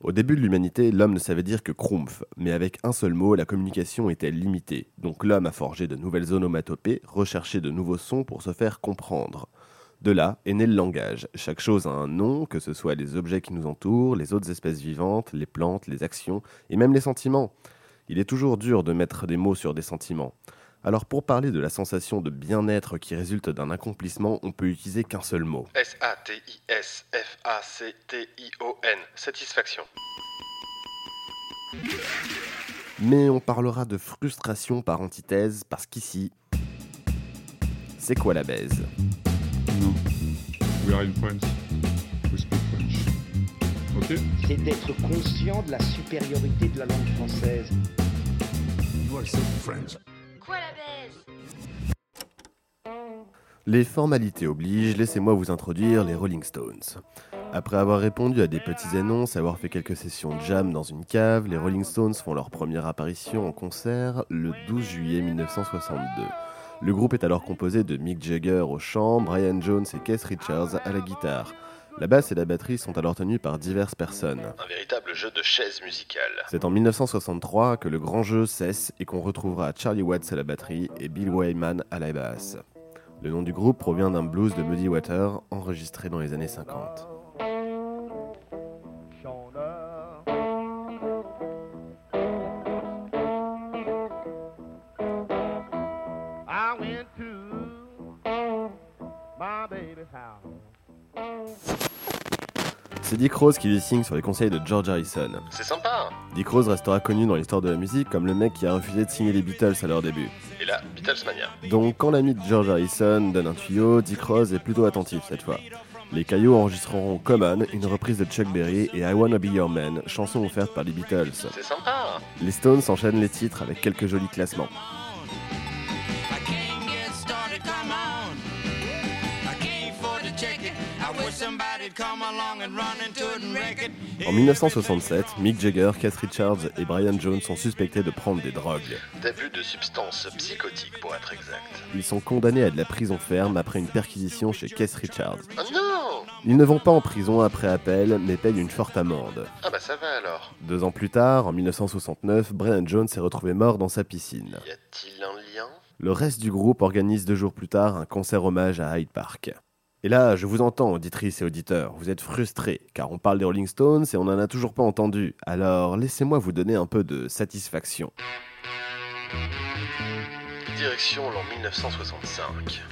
Au début de l'humanité, l'homme ne savait dire que Krumpf, mais avec un seul mot, la communication était limitée. Donc l'homme a forgé de nouvelles onomatopées, recherché de nouveaux sons pour se faire comprendre. De là est né le langage. Chaque chose a un nom, que ce soit les objets qui nous entourent, les autres espèces vivantes, les plantes, les actions, et même les sentiments. Il est toujours dur de mettre des mots sur des sentiments. Alors pour parler de la sensation de bien-être qui résulte d'un accomplissement, on peut utiliser qu'un seul mot. S-A-T-I-S-F-A-C-T-I-O-N. Satisfaction. Mais on parlera de frustration par antithèse parce qu'ici, c'est quoi la baise? Non. We are in France. We speak French. Ok? C'est d'être conscient de la supériorité de la langue française. Les formalités obligent, laissez-moi vous introduire les Rolling Stones. Après avoir répondu à des petits annonces avoir fait quelques sessions de jam dans une cave, les Rolling Stones font leur première apparition en concert le 12 juillet 1962. Le groupe est alors composé de Mick Jagger au chant, Brian Jones et Keith Richards à la guitare. La basse et la batterie sont alors tenues par diverses personnes. Un véritable jeu de chaises musicales. C'est en 1963 que le grand jeu cesse et qu'on retrouvera Charlie Watts à la batterie et Bill Wyman à la basse. Le nom du groupe provient d'un blues de Muddy Water enregistré dans les années 50. I went to my baby's house. C'est Dick Rose qui lui signe sur les conseils de George Harrison. C'est sympa. Dick Rose restera connu dans l'histoire de la musique comme le mec qui a refusé de signer les Beatles à leur début. Beatlesmania. Donc quand l'ami de George Harrison donne un tuyau, Dick Rose est plutôt attentif cette fois. Les Caillots enregistreront Common, une reprise de Chuck Berry et I Wanna Be Your Man, chanson offerte par les Beatles. C'est sympa. Les Stones enchaînent les titres avec quelques jolis classements. En 1967, Mick Jagger, Keith Richards et Brian Jones sont suspectés de prendre des drogues. D'abus de substances psychotiques pour être exact. Ils sont condamnés à de la prison ferme après une perquisition chez Keith Richards. Oh non Ils ne vont pas en prison après appel, mais payent une forte amende. Ah bah ça va alors. Deux ans plus tard, en 1969, Brian Jones s'est retrouvé mort dans sa piscine. Y a-t-il un lien? Le reste du groupe organise deux jours plus tard un concert hommage à Hyde Park. Et là, je vous entends, auditrices et auditeurs, vous êtes frustrés, car on parle des Rolling Stones et on n'en a toujours pas entendu. Alors, laissez-moi vous donner un peu de satisfaction. Direction l'an 1965.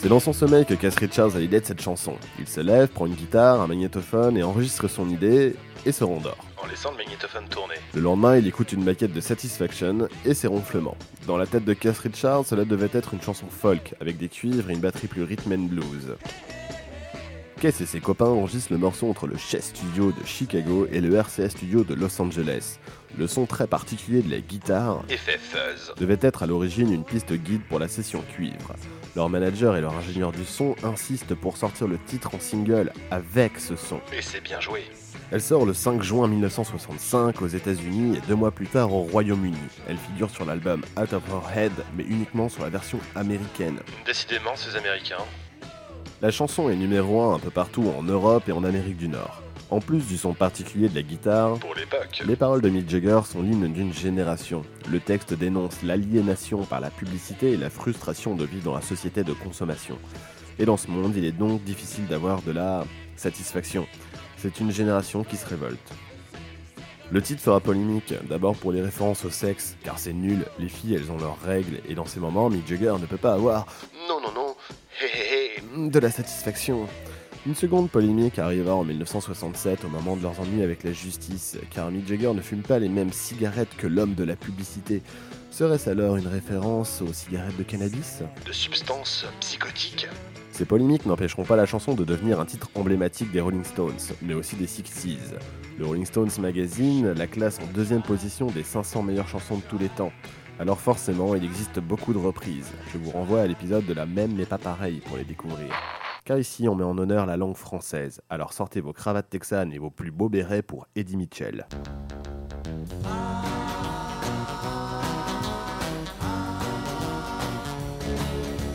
C'est dans son sommeil que Cass Richards a l'idée de cette chanson. Il se lève, prend une guitare, un magnétophone et enregistre son idée et se rendort. En laissant le magnétophone tourner. Le lendemain, il écoute une maquette de Satisfaction et ses ronflements. Dans la tête de Cass Richards, cela devait être une chanson folk, avec des cuivres et une batterie plus rhythm and blues. Cass et ses copains enregistrent le morceau entre le Chess Studio de Chicago et le RCA Studio de Los Angeles. Le son très particulier de la guitare Effet fuzz. devait être à l'origine une piste guide pour la session cuivre. Leur manager et leur ingénieur du son insistent pour sortir le titre en single avec ce son. Et c'est bien joué. Elle sort le 5 juin 1965 aux États-Unis et deux mois plus tard au Royaume-Uni. Elle figure sur l'album Out of Her Head, mais uniquement sur la version américaine. Décidément, ces Américains. La chanson est numéro 1 un peu partout en Europe et en Amérique du Nord. En plus du son particulier de la guitare, Pour l'époque. les paroles de Mick Jagger sont l'hymne d'une génération. Le texte dénonce l'aliénation par la publicité et la frustration de vivre dans la société de consommation. Et dans ce monde, il est donc difficile d'avoir de la satisfaction. C'est une génération qui se révolte. Le titre sera polémique, d'abord pour les références au sexe, car c'est nul, les filles elles ont leurs règles, et dans ces moments, Mick Jagger ne peut pas avoir Non, non, non. Hé hé hé. de la satisfaction. Une seconde polémique arriva en 1967 au moment de leurs ennuis avec la justice, car Mick Jagger ne fume pas les mêmes cigarettes que l'homme de la publicité. Serait-ce alors une référence aux cigarettes de cannabis? De substances psychotiques. Ces polémiques n'empêcheront pas la chanson de devenir un titre emblématique des Rolling Stones, mais aussi des 60s. Le Rolling Stones Magazine la classe en deuxième position des 500 meilleures chansons de tous les temps. Alors forcément, il existe beaucoup de reprises. Je vous renvoie à l'épisode de la même mais pas pareil pour les découvrir. Car ici, on met en honneur la langue française. Alors sortez vos cravates texanes et vos plus beaux bérets pour Eddie Mitchell.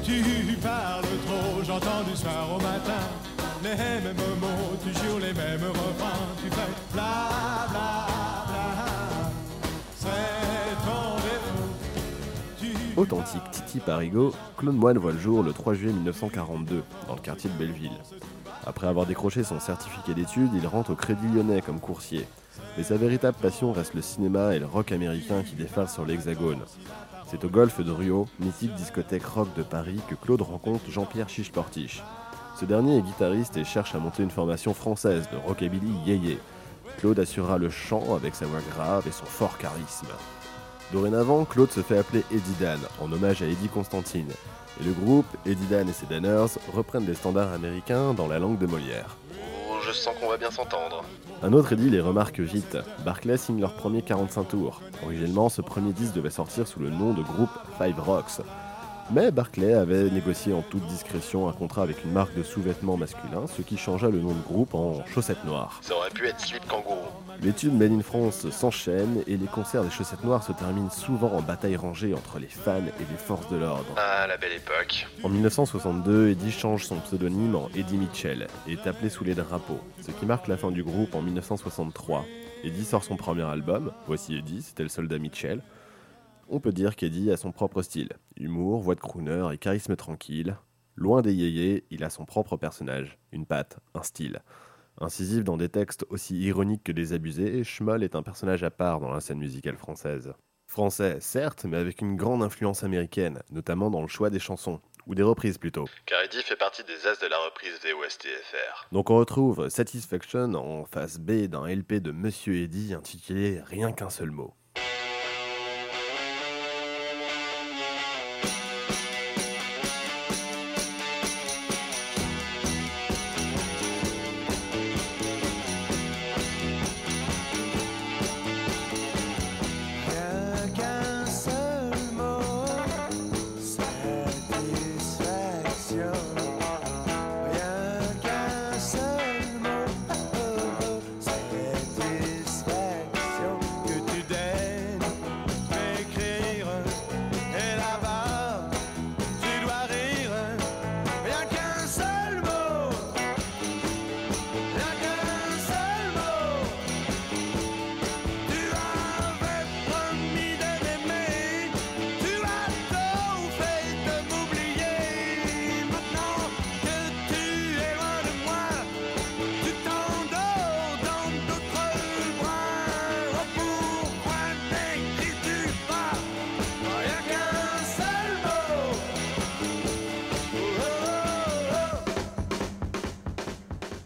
Tu parles trop, j'entends du soir au matin les mêmes mots, toujours les mêmes refrains. Tu fais bla bla. Authentique Titi Parigo, Claude Moine voit le jour le 3 juillet 1942, dans le quartier de Belleville. Après avoir décroché son certificat d'études, il rentre au Crédit Lyonnais comme coursier. Mais sa véritable passion reste le cinéma et le rock américain qui défilent sur l'Hexagone. C'est au golf de Rio, mythique discothèque rock de Paris, que Claude rencontre Jean-Pierre Chiche-Portiche. Ce dernier est guitariste et cherche à monter une formation française de rockabilly yéyé. Claude assurera le chant avec sa voix grave et son fort charisme. Dorénavant, Claude se fait appeler Eddie Dan, en hommage à Eddie Constantine. Et le groupe, Eddie Dan et ses Danners, reprennent des standards américains dans la langue de Molière. Oh, je sens qu'on va bien s'entendre. Un autre Eddie les remarque vite. Barclay signe leur premier 45 tours. Originellement, ce premier disque devait sortir sous le nom de groupe Five Rocks. Mais Barclay avait négocié en toute discrétion un contrat avec une marque de sous-vêtements masculins, ce qui changea le nom de groupe en Chaussettes Noires. Ça aurait pu être Slip Kangourou. Les tubes Made in France s'enchaînent et les concerts des Chaussettes Noires se terminent souvent en bataille rangée entre les fans et les forces de l'ordre. Ah, la belle époque. En 1962, Eddie change son pseudonyme en Eddie Mitchell et est appelé sous les drapeaux, ce qui marque la fin du groupe en 1963. Eddie sort son premier album, Voici Eddie, c'était le soldat Mitchell. On peut dire qu'Eddie a son propre style, humour, voix de crooner et charisme tranquille. Loin des yéyés, il a son propre personnage, une patte, un style. Incisif dans des textes aussi ironiques que désabusés, Schmoll est un personnage à part dans la scène musicale française. Français, certes, mais avec une grande influence américaine, notamment dans le choix des chansons, ou des reprises plutôt. Car Eddie fait partie des as de la reprise des OSTFR. Donc on retrouve Satisfaction en face B d'un LP de Monsieur Eddy intitulé Rien qu'un seul mot.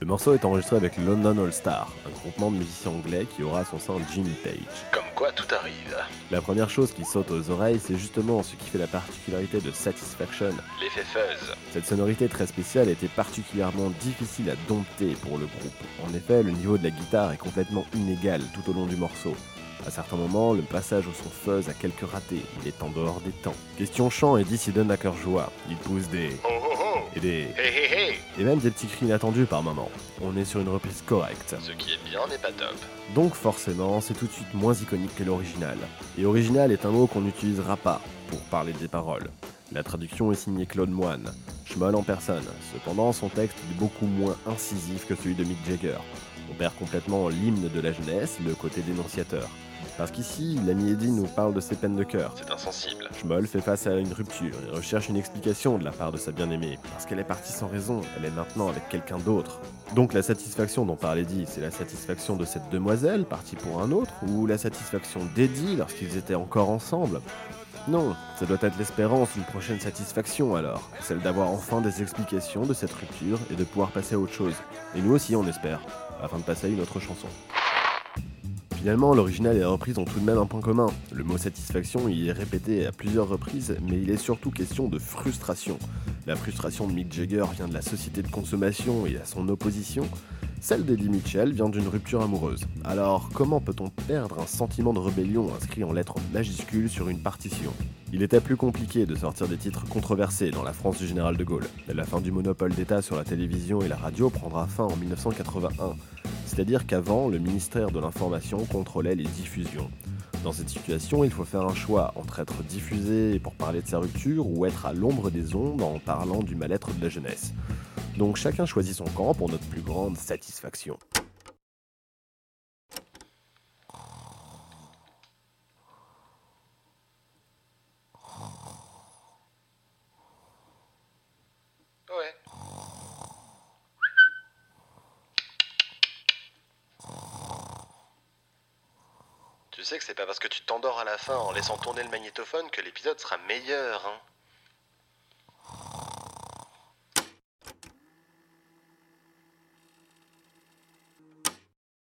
Le morceau est enregistré avec London All Star, un groupement de musiciens anglais qui aura à son sein Jimmy Page. Comme quoi tout arrive. La première chose qui saute aux oreilles, c'est justement ce qui fait la particularité de Satisfaction. L'effet fuzz. Cette sonorité très spéciale était particulièrement difficile à dompter pour le groupe. En effet, le niveau de la guitare est complètement inégal tout au long du morceau. À certains moments, le passage au son fuzz a quelques ratés, il est en dehors des temps. Question chant, Eddie s'y donne à cœur joie. Il pousse des... Oh et des... Et même des petits cris inattendus par moments. On est sur une reprise correcte. Ce qui est bien n'est pas top. Donc forcément, c'est tout de suite moins iconique que l'original. Et original est un mot qu'on n'utilisera pas pour parler des paroles. La traduction est signée Claude Moine, Schmoll en personne. Cependant, son texte est beaucoup moins incisif que celui de Mick Jagger. On perd complètement l'hymne de la jeunesse, le côté dénonciateur. Parce qu'ici, l'ami Eddie nous parle de ses peines de cœur. C'est insensible. Schmoll fait face à une rupture et recherche une explication de la part de sa bien-aimée, parce qu'elle est partie sans raison, elle est maintenant avec quelqu'un d'autre. Donc la satisfaction dont parlait Eddie, c'est la satisfaction de cette demoiselle partie pour un autre, ou la satisfaction d'Eddie lorsqu'ils étaient encore ensemble? Non, ça doit être l'espérance d'une prochaine satisfaction alors, celle d'avoir enfin des explications de cette rupture et de pouvoir passer à autre chose. Et nous aussi on espère, afin de passer à une autre chanson. Finalement, l'original et la reprise ont tout de même un point commun. Le mot satisfaction y est répété à plusieurs reprises, mais il est surtout question de frustration. La frustration de Mick Jagger vient de la société de consommation et à son opposition. Celle d'Eddie Mitchell vient d'une rupture amoureuse. Alors, comment peut-on perdre un sentiment de rébellion inscrit en lettres majuscules sur une partition? Il était plus compliqué de sortir des titres controversés dans la France du général de Gaulle. La fin du monopole d'État sur la télévision et la radio prendra fin en 1981. C'est-à-dire qu'avant, le ministère de l'Information contrôlait les diffusions. Dans cette situation, il faut faire un choix entre être diffusé pour parler de sa rupture ou être à l'ombre des ondes en parlant du mal-être de la jeunesse. Donc chacun choisit son camp pour notre plus grande satisfaction. Ouais. Tu sais que c'est pas parce que tu t'endors à la fin en laissant tourner le magnétophone que l'épisode sera meilleur, hein